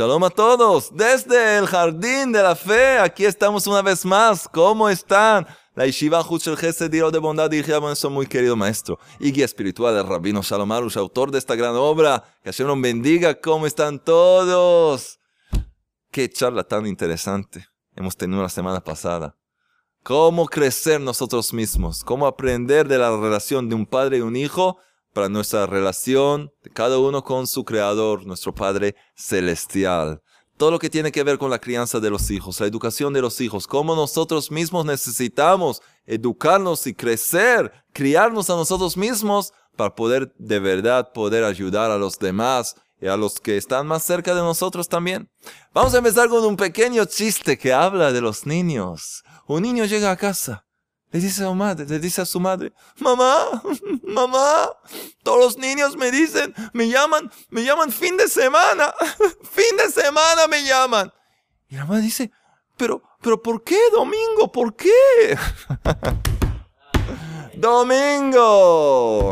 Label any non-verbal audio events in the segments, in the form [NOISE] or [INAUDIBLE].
Shalom a todos. Desde el Jardín de la Fe, aquí estamos una vez más. ¿Cómo están? La Yeshiva Huchel Gesed de Bondad dirigida por nuestro muy querido maestro y guía espiritual del Rabino Shalom Arush, autor de esta gran obra. Que Hashem nos bendiga. ¿Cómo están todos? Qué charla tan interesante hemos tenido la semana pasada. Cómo crecer nosotros mismos. Cómo aprender de la relación de un padre y un hijo para nuestra relación de cada uno con su Creador, nuestro Padre Celestial. Todo lo que tiene que ver con la crianza de los hijos, la educación de los hijos, cómo nosotros mismos necesitamos educarnos y crecer, criarnos a nosotros mismos para poder de verdad poder ayudar a los demás y a los que están más cerca de nosotros también. Vamos a empezar con un pequeño chiste que habla de los niños. Un niño llega a casa le dice a su madre, le dice a su madre, mamá, [LAUGHS] mamá, todos los niños me dicen, me llaman, me llaman fin de semana, [LAUGHS] fin de semana me llaman. Y la madre dice, pero, pero ¿por qué domingo? ¿Por qué? [LAUGHS] domingo.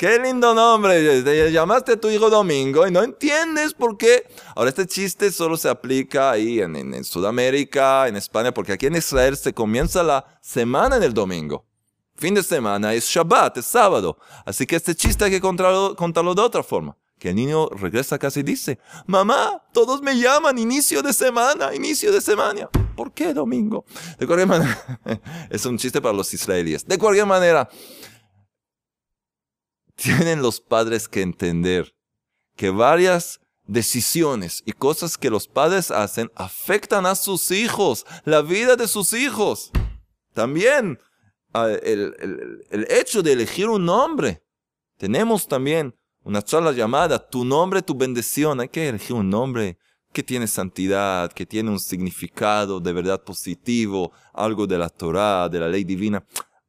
Qué lindo nombre. Te llamaste a tu hijo Domingo y no entiendes por qué. Ahora, este chiste solo se aplica ahí en, Sudamérica, en España, porque aquí en Israel se comienza la semana en el domingo. Fin de semana es Shabbat, es sábado. Así que este chiste hay que contarlo, contarlo de otra forma. Que el niño regresa a casa y dice, mamá, todos me llaman inicio de semana, inicio de semana. ¿Por qué domingo? De cualquier manera, [LAUGHS] es un chiste para los israelíes. De cualquier manera, tienen los padres que entender que varias decisiones y cosas que los padres hacen afectan a sus hijos, la vida de sus hijos. También el, hecho de elegir un nombre. Tenemos también una charla llamada Tu nombre, tu bendición. Hay que elegir un nombre que tiene santidad, que tiene un significado de verdad positivo, algo de la Torah, de la ley divina,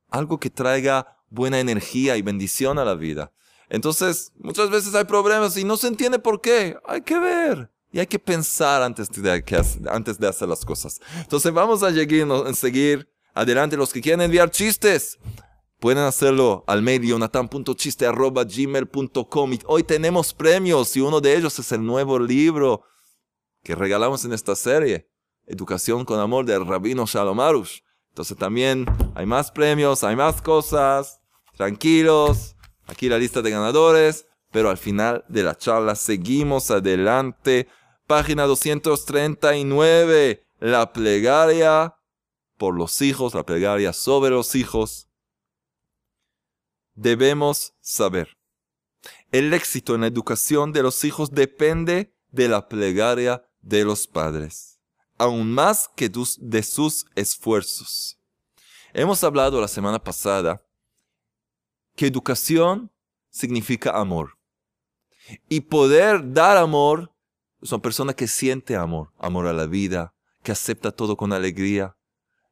algo que traiga buena energía y bendición a la vida. Entonces, muchas veces hay problemas y no se entiende por qué. Hay que ver. Y hay que pensar antes de, antes de hacer las cosas. Entonces vamos a seguir, adelante. Los que quieren enviar chistes, pueden hacerlo al mail jonathan.chiste.gmail.com. Hoy tenemos premios y uno de ellos es el nuevo libro que regalamos en esta serie. Educación con Amor del Rabino Shalom Arush. Entonces también hay más premios, hay más cosas tranquilos, aquí la lista de ganadores, pero al final de la charla seguimos adelante. Página 239, la plegaria por los hijos, la plegaria sobre los hijos. Debemos saber, el éxito en la educación de los hijos depende de la plegaria de los padres, aún más que de sus esfuerzos. Hemos hablado la semana pasada que educación significa amor. Y poder dar amor es una persona que siente amor, amor a la vida, que acepta todo con alegría.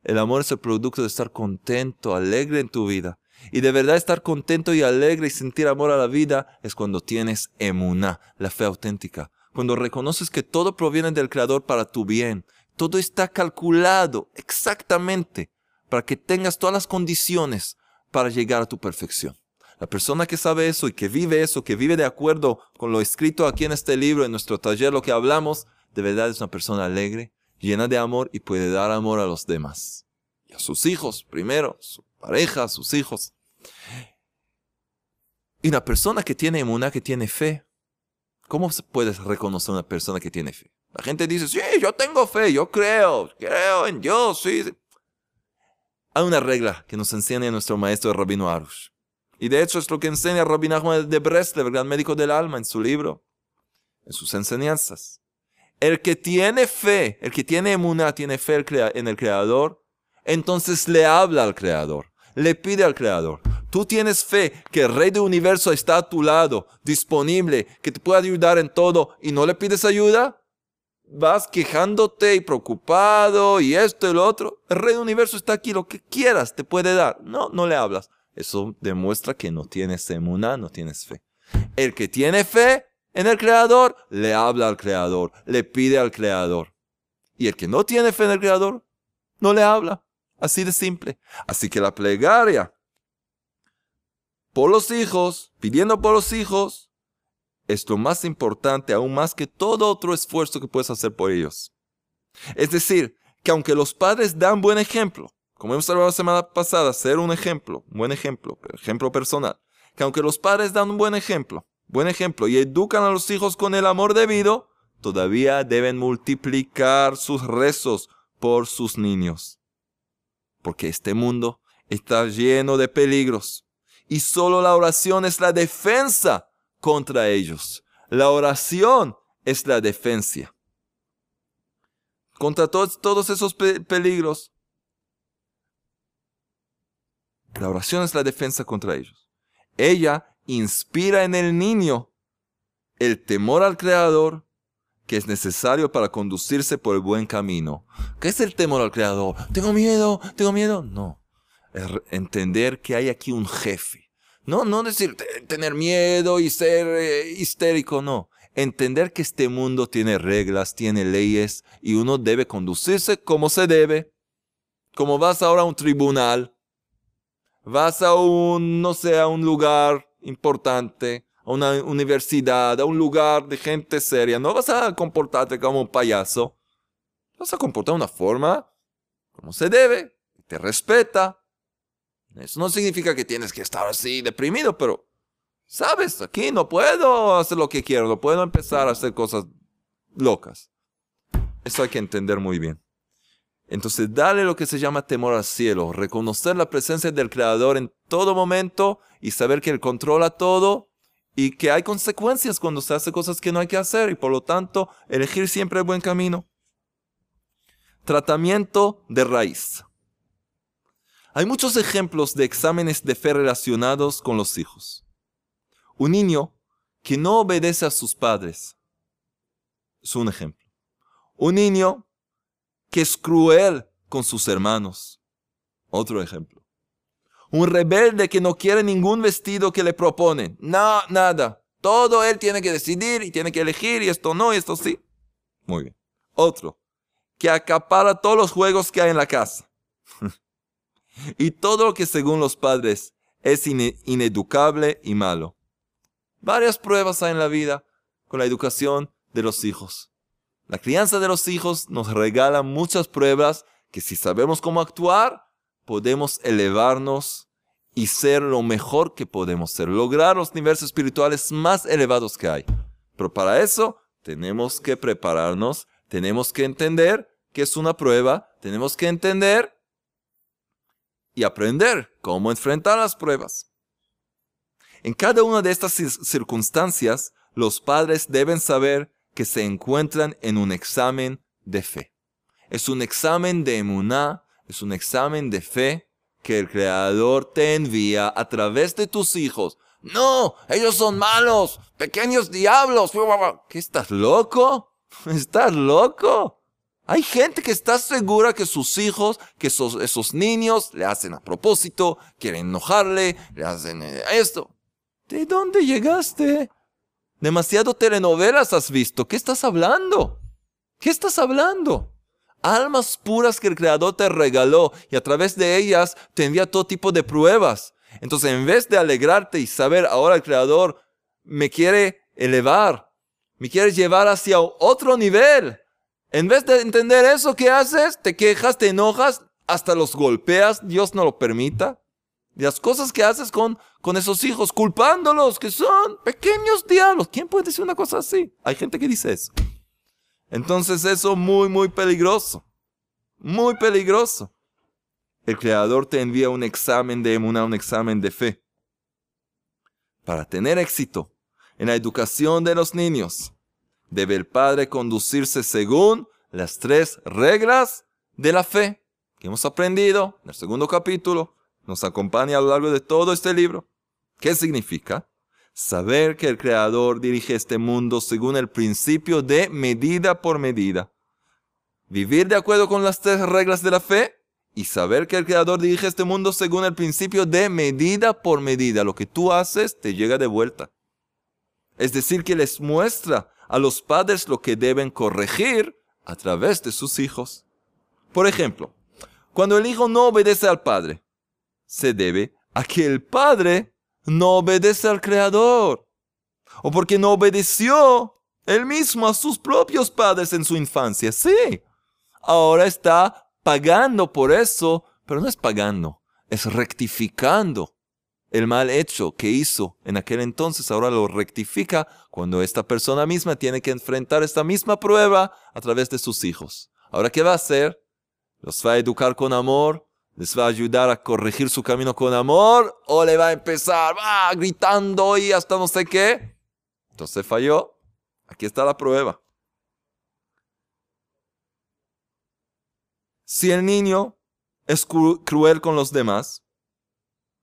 El amor es el producto de estar contento, alegre en tu vida. Y de verdad estar contento y alegre y sentir amor a la vida es cuando tienes emuná, la fe auténtica. Cuando reconoces que todo proviene del Creador para tu bien. Todo está calculado exactamente para que tengas todas las condiciones para llegar a tu perfección. La persona que sabe eso y que vive eso, que vive de acuerdo con lo escrito aquí en este libro, en nuestro taller, lo que hablamos, de verdad es una persona alegre, llena de amor y puede dar amor a los demás. Y a sus hijos primero, su pareja, sus hijos. Y una persona que tiene una que tiene fe, ¿cómo se puede reconocer una persona que tiene fe? La gente dice, sí, yo tengo fe, yo creo, creo en Dios, sí. Hay una regla que nos enseña nuestro maestro Rabino Arush. Y de hecho es lo que enseña Rabbi Nachman de Breslev, el gran médico del alma, en su libro, en sus enseñanzas. El que tiene fe, el que tiene emuná, tiene fe en el Creador, entonces le habla al Creador, le pide al Creador. Tú tienes fe que el Rey del Universo está a tu lado, disponible, que te puede ayudar en todo y no le pides ayuda. Vas quejándote y preocupado y esto y lo otro. El Rey del Universo está aquí, lo que quieras te puede dar. No, no le hablas. Eso demuestra que no tienes emuna, no tienes fe. El que tiene fe en el Creador, le habla al Creador, le pide al Creador. Y el que no tiene fe en el Creador, no le habla. Así de simple. Así que la plegaria por los hijos, pidiendo por los hijos, es lo más importante, aún más que todo otro esfuerzo que puedes hacer por ellos. Es decir, que aunque los padres dan buen ejemplo, como hemos hablado la semana pasada, ser un ejemplo, un buen ejemplo, ejemplo personal, que aunque los padres dan un buen ejemplo, buen ejemplo y educan a los hijos con el amor debido, todavía deben multiplicar sus rezos por sus niños. Porque este mundo está lleno de peligros y solo la oración es la defensa contra ellos. La oración es la defensa. Contra todos, esos peligros. La oración es la defensa contra ellos. Ella inspira en el niño el temor al Creador que es necesario para conducirse por el buen camino. ¿Qué es el temor al Creador? ¿Tengo miedo? ¿Tengo miedo? No. Entender que hay aquí un jefe. No, no decir tener miedo y ser eh, histérico, no. Entender que este mundo tiene reglas, tiene leyes y uno debe conducirse como se debe. Como vas ahora a un tribunal, vas a un, no sé, a un lugar importante, a una universidad, a un lugar de gente seria, no vas a comportarte como un payaso. Vas a comportar de una forma como se debe, te respeta. Eso no significa que tienes que estar así deprimido, pero sabes, aquí no puedo hacer lo que quiero, no puedo empezar a hacer cosas locas. Eso hay que entender muy bien. Entonces, dale lo que se llama temor al cielo, reconocer la presencia del Creador en todo momento y saber que Él controla todo y que hay consecuencias cuando se hace cosas que no hay que hacer y por lo tanto elegir siempre el buen camino. Tratamiento de raíz. Hay muchos ejemplos de exámenes de fe relacionados con los hijos. Un niño que no obedece a sus padres es un ejemplo. Un niño que es cruel con sus hermanos. Otro ejemplo un rebelde que no quiere ningún vestido que le proponen. No, nada. Todo él tiene que decidir y tiene que elegir y esto no y esto sí. Muy bien. Otro, que acapara todos los juegos que hay en la casa. [LAUGHS] y todo lo que según los padres es ineducable y malo. Varias pruebas hay en la vida con la educación de los hijos. La crianza de los hijos nos regala muchas pruebas que si sabemos cómo actuar, podemos elevarnos y ser lo mejor que podemos ser, lograr los niveles espirituales más elevados que hay. Pero para eso tenemos que prepararnos, tenemos que entender que es una prueba, tenemos que entender y aprender cómo enfrentar las pruebas. En cada una de estas circunstancias, los padres deben saber que se encuentran en un examen de fe. Es un examen de emuná, es un examen de fe que el Creador te envía a través de tus hijos. No, ellos son malos, pequeños diablos. ¿Qué estás loco? [LAUGHS] ¿Estás loco? Hay gente que está segura que sus hijos, que esos, esos niños le hacen a propósito, quieren enojarle, le hacen eh, esto. ¿De dónde llegaste? Demasiado telenovelas has visto. ¿Qué estás hablando? ¿Qué estás hablando? almas puras que el Creador te regaló y a través de ellas te envía todo tipo de pruebas. Entonces, en vez de alegrarte y saber ahora el Creador me quiere elevar, me quiere llevar hacia otro nivel, en vez de entender eso, ¿qué haces? Te quejas, te enojas, hasta los golpeas, Dios no lo permita. Las cosas que haces con, con esos hijos, culpándolos, que son pequeños diablos. ¿Quién puede decir una cosa así? Hay gente que dice eso. Entonces eso es muy, muy peligroso. Muy peligroso. El Creador te envía un examen de emuná, un examen de fe. Para tener éxito en la educación de los niños, debe el padre conducirse según las tres reglas de la fe que hemos aprendido en el segundo capítulo. Nos acompaña a lo largo de todo este libro. ¿Qué significa? Saber que el Creador dirige este mundo según el principio de medida por medida. Vivir de acuerdo con las tres reglas de la fe y saber que el Creador dirige este mundo según el principio de medida por medida. Lo que tú haces te llega de vuelta. Es decir, que les muestra a los padres lo que deben corregir a través de sus hijos. Por ejemplo, cuando el hijo no obedece al padre, se debe a que el padre no obedece al Creador. o porque no obedeció él mismo a sus propios padres en su infancia. Sí, ahora está pagando por eso, pero no es pagando, es rectificando el mal hecho que hizo en aquel entonces, ahora lo rectifica cuando esta persona misma tiene que enfrentar esta misma prueba a través de sus hijos. Ahora, ¿qué va a hacer? Los va a educar con amor, les va a ayudar a corregir su camino con amor, o le va a empezar va, gritando y hasta no sé qué. Entonces falló. Aquí está la prueba. Si el niño es cruel con los demás,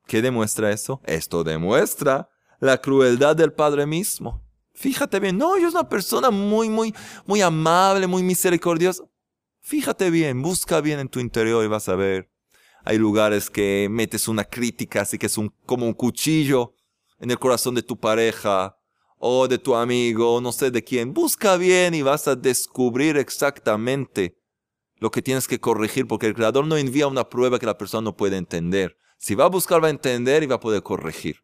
¿qué demuestra eso? Esto demuestra la crueldad del padre mismo. Fíjate bien, no, yo es una persona muy, muy, muy amable, muy misericordiosa. Fíjate bien, busca bien en tu interior y vas a ver. Hay lugares que metes una crítica, así que es un, como un cuchillo en el corazón de tu pareja o de tu amigo, no sé de quién. Busca bien y vas a descubrir exactamente lo que tienes que corregir, porque el Creador no envía una prueba que la persona no puede entender. Si va a buscar, va a entender y va a poder corregir.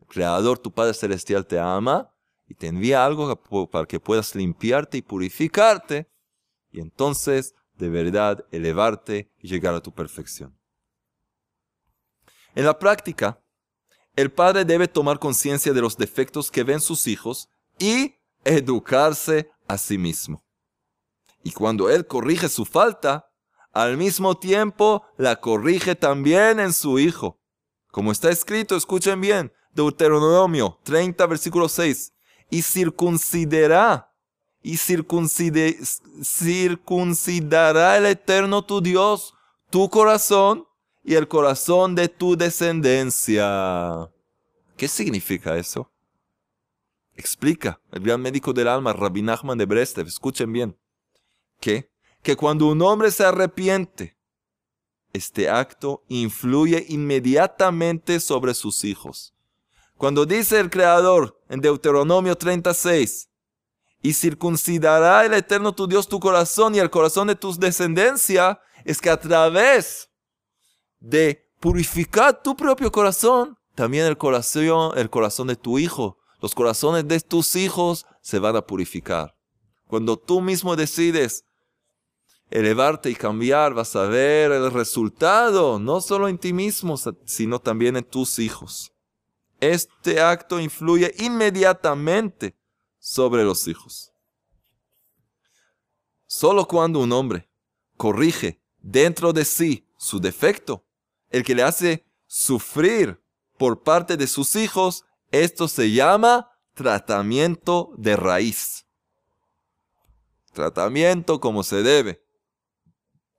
El Creador, tu Padre Celestial, te ama y te envía algo para que puedas limpiarte y purificarte y entonces de verdad elevarte y llegar a tu perfección. En la práctica, el padre debe tomar conciencia de los defectos que ven sus hijos y educarse a sí mismo. Y cuando él corrige su falta, al mismo tiempo la corrige también en su hijo. Como está escrito, escuchen bien, Deuteronomio 30, versículo 6, y circuncidará y circuncidará el Eterno tu Dios tu corazón y el corazón de tu descendencia. ¿Qué significa eso? Explica el gran médico del alma, Rabbi Nachman de Brestev, escuchen bien, que, que cuando un hombre se arrepiente, este acto influye inmediatamente sobre sus hijos. Cuando dice el Creador en Deuteronomio 36, y circuncidará el Eterno tu Dios tu corazón y el corazón de tu descendencia, es que a través de purificar tu propio corazón, también el corazón, el corazón de tu hijo, los corazones de tus hijos se van a purificar. Cuando tú mismo decides elevarte y cambiar, vas a ver el resultado, no solo en ti mismo, sino también en tus hijos. Este acto influye inmediatamente sobre los hijos. Solo cuando un hombre corrige dentro de sí su defecto, el que le hace sufrir por parte de sus hijos, esto se llama tratamiento de raíz. Tratamiento como se debe.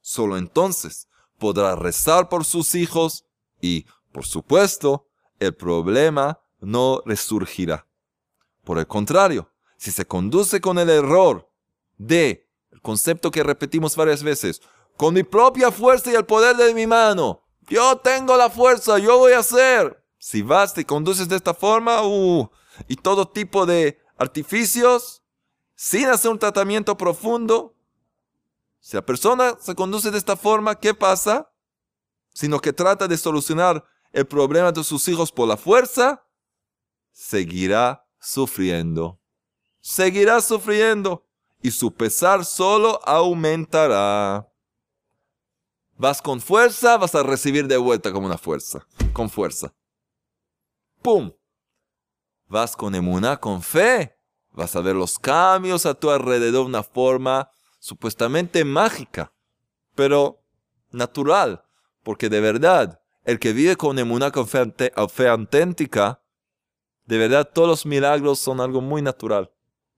Solo entonces podrá rezar por sus hijos y, por supuesto, el problema no resurgirá. Por el contrario, si se conduce con el error de el concepto que repetimos varias veces, con mi propia fuerza y el poder de mi mano, yo tengo la fuerza, yo voy a hacer. Si vas, te conduces de esta forma, uh, y todo tipo de artificios, sin hacer un tratamiento profundo, si la persona se conduce de esta forma, ¿qué pasa? Sino que trata de solucionar el problema de sus hijos por la fuerza, seguirá sufriendo seguirá sufriendo y su pesar solo aumentará. Vas con fuerza, vas a recibir de vuelta como una fuerza, con fuerza. ¡Pum! Vas con emuná, con fe, vas a ver los cambios a tu alrededor de una forma supuestamente mágica, pero natural, porque de verdad, el que vive con con fe, fe auténtica, de verdad todos los milagros son algo muy natural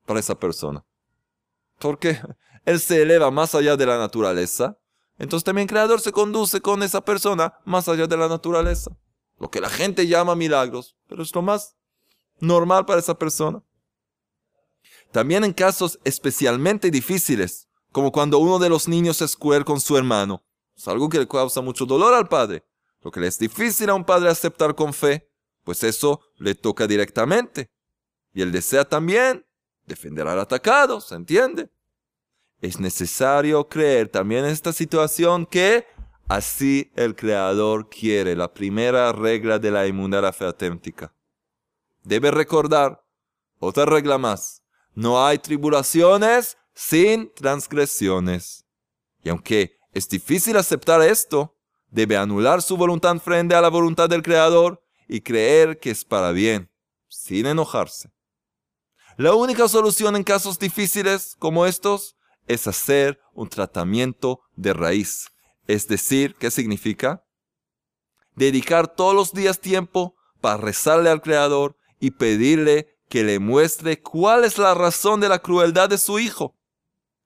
para esa persona. Porque él se eleva más allá de la naturaleza. Entonces también el creador se conduce con esa persona más allá de la naturaleza. Lo que la gente llama milagros, pero es lo más normal para esa persona. También en casos especialmente difíciles, como cuando uno de los niños es cruel con su hermano, es algo que le causa mucho dolor al padre. Lo que le es difícil a un padre aceptar con fe, pues eso le toca directamente. Y él desea también defender al atacado, ¿se entiende? Es necesario creer también en esta situación que así el Creador quiere, la primera regla de la inmunda fe auténtica. Debe recordar Otra regla más. No hay tribulaciones sin transgresiones. Y aunque es difícil aceptar esto, debe anular su voluntad frente a la voluntad del Creador y creer que es para bien, sin enojarse. La única solución en casos difíciles como estos es hacer un tratamiento de raíz. Es decir, ¿qué significa? Dedicar todos los días tiempo para rezarle al Creador y pedirle que le muestre cuál es la razón de la crueldad de su hijo.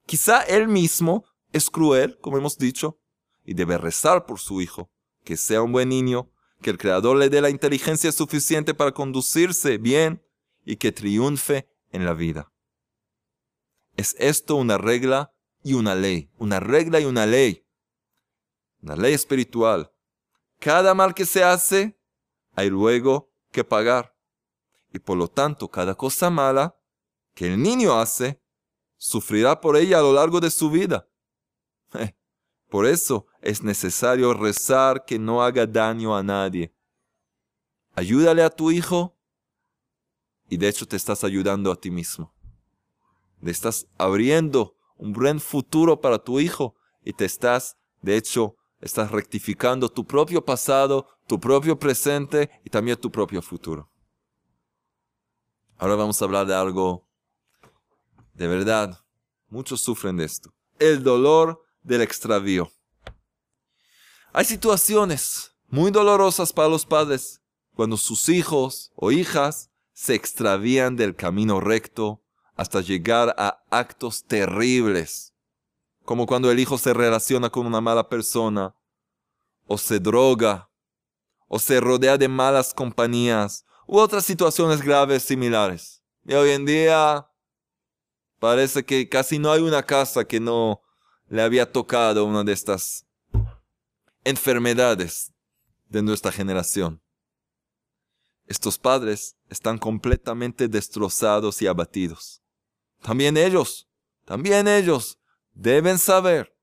Quizá él mismo es cruel, como hemos dicho, y debe rezar por su hijo, que sea un buen niño, que el Creador le dé la inteligencia suficiente para conducirse bien y que triunfe en la vida. Es esto una regla y una ley, una regla y una ley, una ley espiritual. Cada mal que se hace, hay luego que pagar. Y por lo tanto, cada cosa mala que el niño hace, sufrirá por ella a lo largo de su vida. [LAUGHS] Por eso es necesario rezar que no haga daño a nadie. Ayúdale a tu hijo y de hecho te estás ayudando a ti mismo. Le estás abriendo un buen futuro para tu hijo y te estás, de hecho, estás rectificando tu propio pasado, tu propio presente y también tu propio futuro. Ahora vamos a hablar de algo de verdad. Muchos sufren de esto. El dolor del extravío. Hay situaciones muy dolorosas para los padres cuando sus hijos o hijas se extravían del camino recto hasta llegar a actos terribles, como cuando el hijo se relaciona con una mala persona, o se droga, o se rodea de malas compañías, u otras situaciones graves similares. Y hoy en día parece que casi no hay una casa que no le había tocado una de estas enfermedades de nuestra generación. Estos padres están completamente destrozados y abatidos. También ellos, también ellos deben saber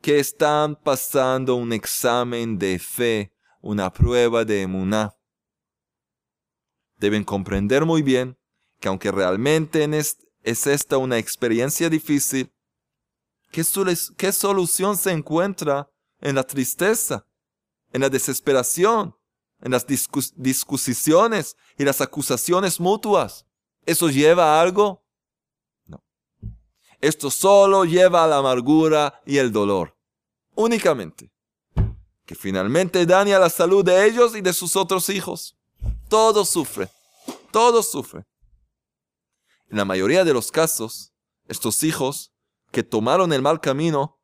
que están pasando un examen de fe, una prueba de emuná. Deben comprender muy bien que aunque realmente es, es esta una experiencia difícil, ¿qué, ¿qué solución se encuentra en la tristeza, en la desesperación, en las discusiones y las acusaciones mutuas. ¿Eso lleva a algo? No. Esto solo lleva a la amargura y el dolor. Únicamente. Que finalmente daña la salud de ellos y de sus otros hijos. Todos sufren. Todos sufren. En la mayoría de los casos, estos hijos que tomaron el mal camino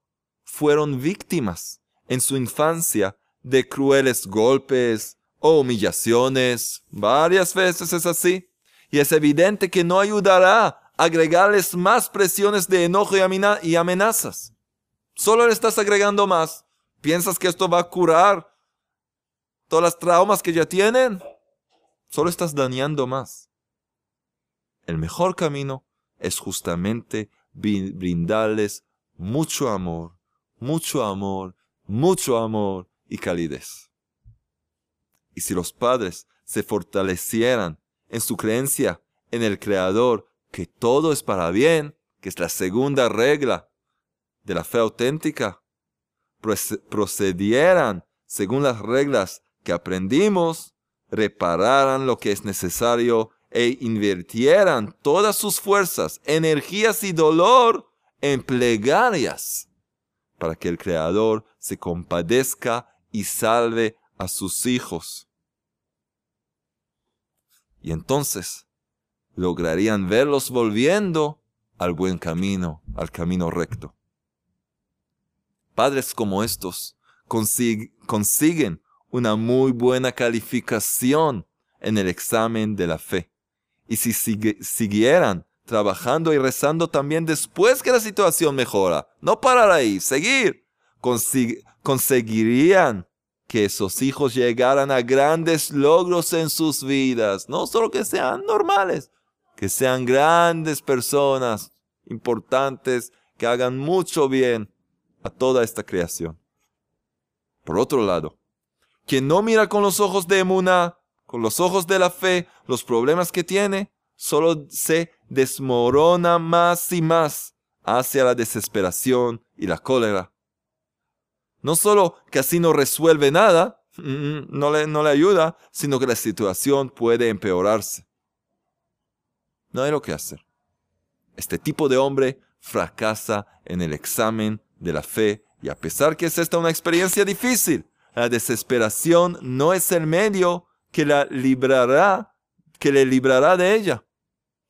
fueron víctimas en su infancia de crueles golpes, o humillaciones. Varias veces es así. Y es evidente que no ayudará a agregarles más presiones de enojo y amenazas. Solo le estás agregando más. ¿Piensas que esto va a curar todas las traumas que ya tienen? Solo estás dañando más. El mejor camino es justamente brindarles mucho amor, mucho amor, mucho amor y calidez. Y si los padres se fortalecieran en su creencia en el Creador, que todo es para bien, que es la segunda regla de la fe auténtica, procedieran según las reglas que aprendimos, repararan lo que es necesario e invirtieran todas sus fuerzas, energías y dolor en plegarias para que el Creador se compadezca y salve a sus hijos y entonces lograrían verlos volviendo al buen camino, al camino recto. Padres como estos consiguen una muy buena calificación en el examen de la fe. Y si siguieran trabajando y rezando también después que la situación mejora, no parar ahí, seguir, conseguirían que esos hijos llegaran a grandes logros en sus vidas, no solo que sean normales, que sean grandes personas importantes, que hagan mucho bien a toda esta creación. Por otro lado, quien no mira con los ojos de Emuna, con los ojos de la fe, los problemas que tiene, solo se desmorona más y más hacia la desesperación y la cólera. No solo que así no resuelve nada, mm, no le, no le ayuda, sino que la situación puede empeorarse. No hay lo que hacer. Este tipo de hombre fracasa en el examen de la fe y a pesar que es esta una experiencia difícil, la desesperación no es el medio que la librará, que le librará de ella.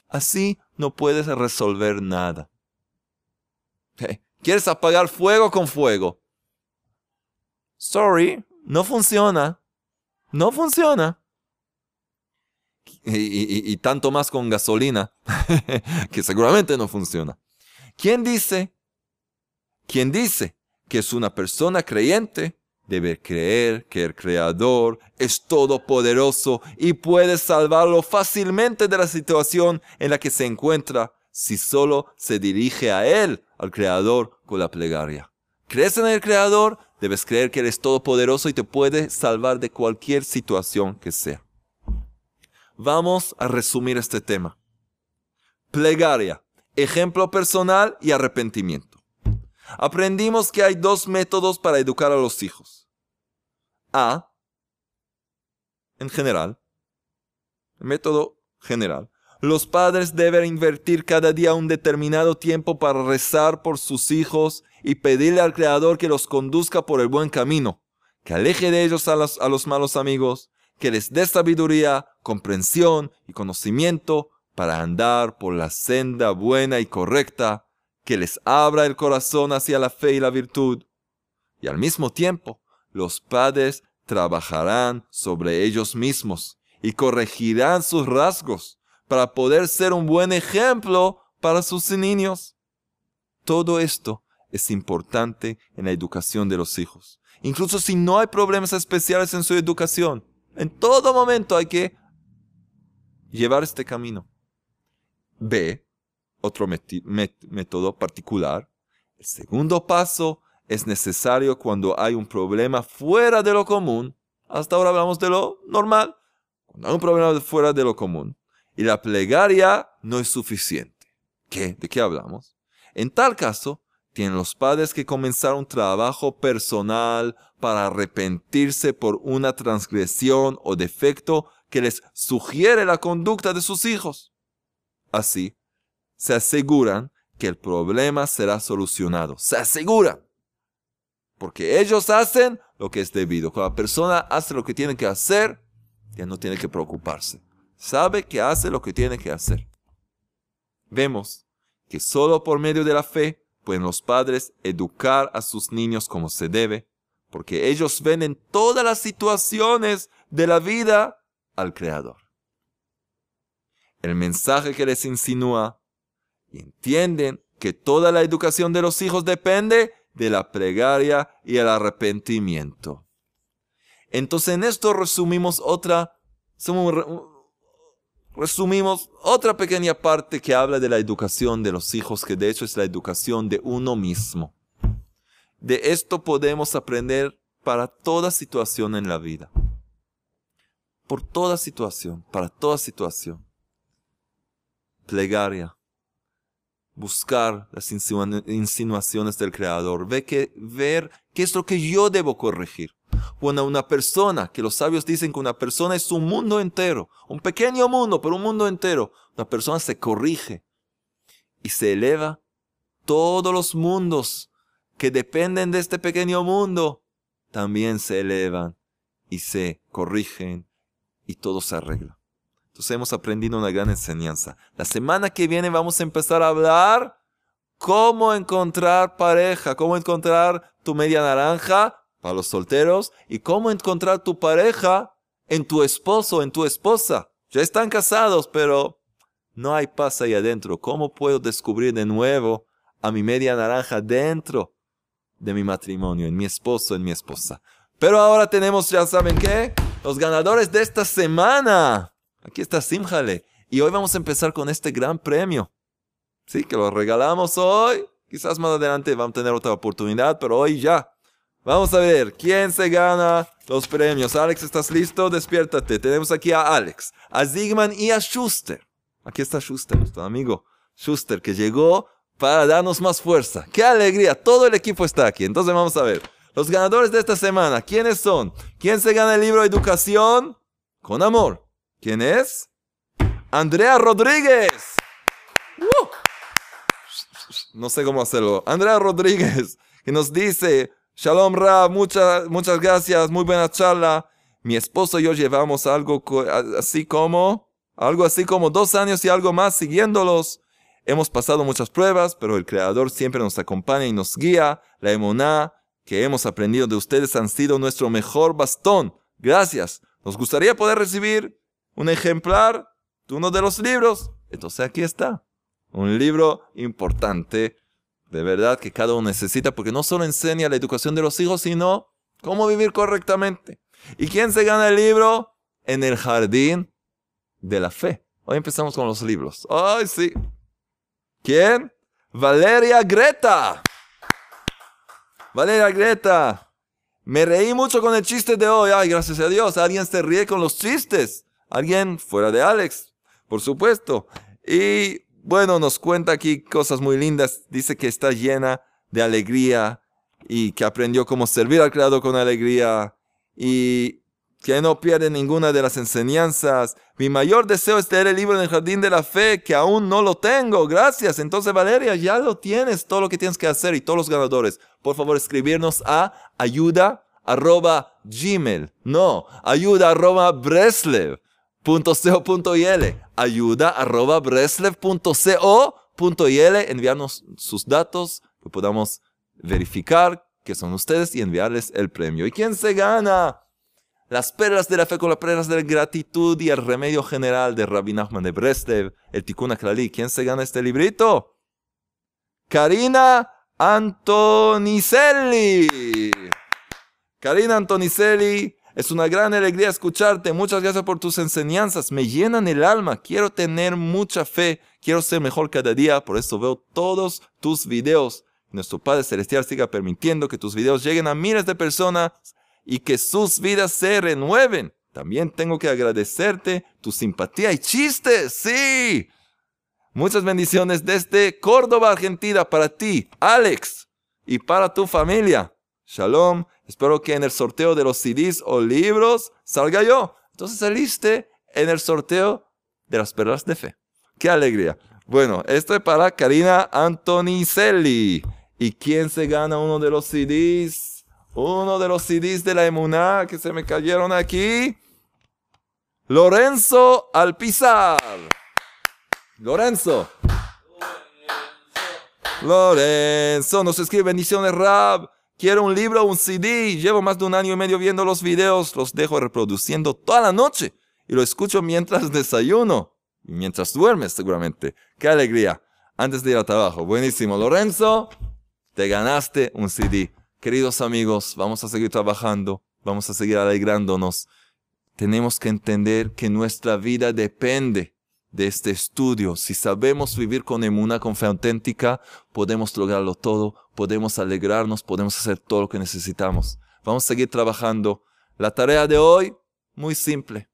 Así no puedes resolver nada. ¿Quieres apagar fuego con fuego? Sorry, no funciona. No funciona. Y, tanto más con gasolina, [LAUGHS] que seguramente no funciona. ¿Quién dice? ¿Quién dice que es una persona creyente? Debe creer que el Creador es todopoderoso y puede salvarlo fácilmente de la situación en la que se encuentra si solo se dirige a Él, al Creador, con la plegaria. ¿Crees en el Creador? Debes creer que Él es todopoderoso y te puede salvar de cualquier situación que sea. Vamos a resumir este tema. Plegaria, ejemplo personal y arrepentimiento. Aprendimos que hay dos métodos para educar a los hijos. A, en general, método general, los padres deben invertir cada día un determinado tiempo para rezar por sus hijos y pedirle al Creador que los conduzca por el buen camino, que aleje de ellos a los, a los malos amigos, que les dé sabiduría, comprensión y conocimiento para andar por la senda buena y correcta, que les abra el corazón hacia la fe y la virtud. Y al mismo tiempo, los padres trabajarán sobre ellos mismos y corregirán sus rasgos para poder ser un buen ejemplo para sus niños. Todo esto es importante en la educación de los hijos. Incluso si no hay problemas especiales en su educación, en todo momento hay que llevar este camino. B, otro método particular. El segundo paso es necesario cuando hay un problema fuera de lo común. Hasta ahora hablamos de lo normal. Cuando hay un problema fuera de lo común y la plegaria no es suficiente. ¿Qué? ¿De qué hablamos? En tal caso, tienen los padres que comenzar un trabajo personal para arrepentirse por una transgresión o defecto que les sugiere la conducta de sus hijos. Así, se aseguran que el problema será solucionado. Se aseguran. Porque ellos hacen lo que es debido. Cuando la persona hace lo que tiene que hacer, ya no tiene que preocuparse. Sabe que hace lo que tiene que hacer. Vemos que solo por medio de la fe pueden los padres educar a sus niños como se debe, porque ellos ven en todas las situaciones de la vida al Creador. El mensaje que les insinúa entienden que toda la educación de los hijos depende de la plegaria y el arrepentimiento. Entonces en esto resumimos otra, resumimos otra pequeña parte que habla de la educación de los hijos, que de hecho es la educación de uno mismo. De esto podemos aprender para toda situación en la vida. Por toda situación, para toda situación. Plegaria. Buscar las insinuaciones del Creador. Ver, que, ver qué es lo que yo debo corregir. Cuando una persona, que los sabios dicen que una persona es un mundo entero, un pequeño mundo, pero un mundo entero, una persona se corrige y se eleva, todos los mundos que dependen de este pequeño mundo también se elevan y se corrigen y todo se arregla. Entonces hemos aprendido una gran enseñanza. La semana que viene vamos a empezar a hablar cómo encontrar pareja, cómo encontrar tu media naranja para los solteros y cómo encontrar tu pareja en tu esposo, en tu esposa. Ya están casados, pero no hay paz ahí adentro. ¿Cómo puedo descubrir de nuevo a mi media naranja dentro de mi matrimonio, en mi esposo, en mi esposa? Pero ahora tenemos, ya saben qué, los ganadores de esta semana. Aquí está Simjale. Y hoy vamos a empezar con este gran premio. Sí, que lo regalamos hoy. Quizás más adelante vamos a tener otra oportunidad, pero hoy ya. Vamos a ver quién se gana los premios. Alex, ¿estás listo? Despiértate. Tenemos aquí a Alex, a Zigman y a Schuster. Aquí está Schuster, nuestro amigo Schuster, que llegó para darnos más fuerza. ¡Qué alegría! Todo el equipo está aquí. Entonces vamos a ver. Los ganadores de esta semana, ¿quiénes son? ¿Quién se gana el libro de Educación con Amor? ¿Quién es? Andrea Rodríguez. ¡Uh! No sé cómo hacerlo. Andrea Rodríguez, que nos dice, Shalom Ra, muchas, muchas gracias, muy buena charla. Mi esposo y yo llevamos algo así como, algo así como dos años y algo más siguiéndolos. Hemos pasado muchas pruebas, pero el Creador siempre nos acompaña y nos guía. La emuná que hemos aprendido de ustedes han sido nuestro mejor bastón. Gracias. Nos gustaría poder recibir un ejemplar de uno de los libros. Entonces aquí está. Un libro importante, de verdad, que cada uno necesita, porque no solo enseña la educación de los hijos, sino cómo vivir correctamente. ¿Y quién se gana el libro? En el jardín de la fe. Hoy empezamos con los libros. ¡Ay, sí! ¿Quién? Valeria Greta. Valeria Greta, me reí mucho con el chiste de hoy. Ay, gracias a Dios, alguien se ríe con los chistes. Alguien fuera de Alex, por supuesto. Y bueno, nos cuenta aquí cosas muy lindas. Dice que está llena de alegría y que aprendió cómo servir al Creador con alegría y que no pierde ninguna de las enseñanzas. Mi mayor deseo es tener el libro en el jardín de la fe, que aún no lo tengo. Gracias. Entonces, Valeria, ya lo tienes, todo lo que tienes que hacer y todos los ganadores. Por favor, escribirnos a ayuda arroba gmail. No, ayuda arroba breslev. Ayuda arroba enviarnos sus datos que podamos verificar que son ustedes y enviarles el premio. ¿Y quién se gana? Las perlas de la fe con las perlas de la gratitud y el remedio general de Rabbi Nachman de Breslev, el Tikkun Aklali. ¿Quién se gana este librito? Karina Antonicelli. Karina Antonicelli, es una gran alegría escucharte. Muchas gracias por tus enseñanzas. Me llenan el alma. Quiero tener mucha fe. Quiero ser mejor cada día. Por eso veo todos tus videos. Nuestro Padre Celestial siga permitiendo que tus videos lleguen a miles de personas y que sus vidas se renueven. También tengo que agradecerte tu simpatía y chistes. Sí. Muchas bendiciones desde Córdoba, Argentina, para ti, Alex, y para tu familia. Shalom. Espero que en el sorteo de los CDs o libros salga yo. Entonces saliste en el sorteo de las perlas de fe. ¡Qué alegría! Bueno, esto es para Karina Antonicelli. ¿Y quién se gana uno de los CDs? uno de los CDs de la Emuná que se me cayeron aquí. Lorenzo Alpizar. Lorenzo. Lorenzo nos escribe bendiciones Rab. Quiero un libro un CD. Llevo más de un año y medio viendo los videos. Los dejo reproduciendo toda la noche. Y lo escucho mientras [LAUGHS] desayuno. Y mientras duermes seguramente. Qué alegría. Antes de ir a trabajo. Buenísimo. Lorenzo, te ganaste un CD. Queridos amigos, vamos a seguir trabajando, vamos a seguir alegrándonos. Tenemos que entender que nuestra vida depende de este estudio. Si sabemos vivir con emuna, con fe auténtica, podemos lograrlo todo, podemos alegrarnos, podemos hacer todo lo que necesitamos. Vamos a seguir trabajando. La tarea de hoy, muy simple.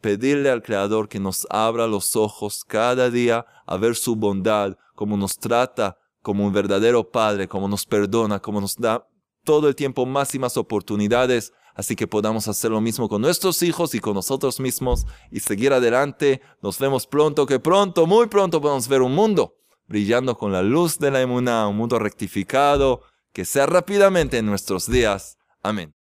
Pedirle al Creador que nos abra los ojos cada día a ver su bondad, como nos trata como un verdadero Padre, como nos perdona, como nos da todo el tiempo más y más oportunidades, así que podamos hacer lo mismo con nuestros hijos y con nosotros mismos y seguir adelante. Nos vemos pronto, que pronto, muy pronto podemos ver un mundo brillando con la luz de la emuná, un mundo rectificado, que sea rápidamente en nuestros días. Amén.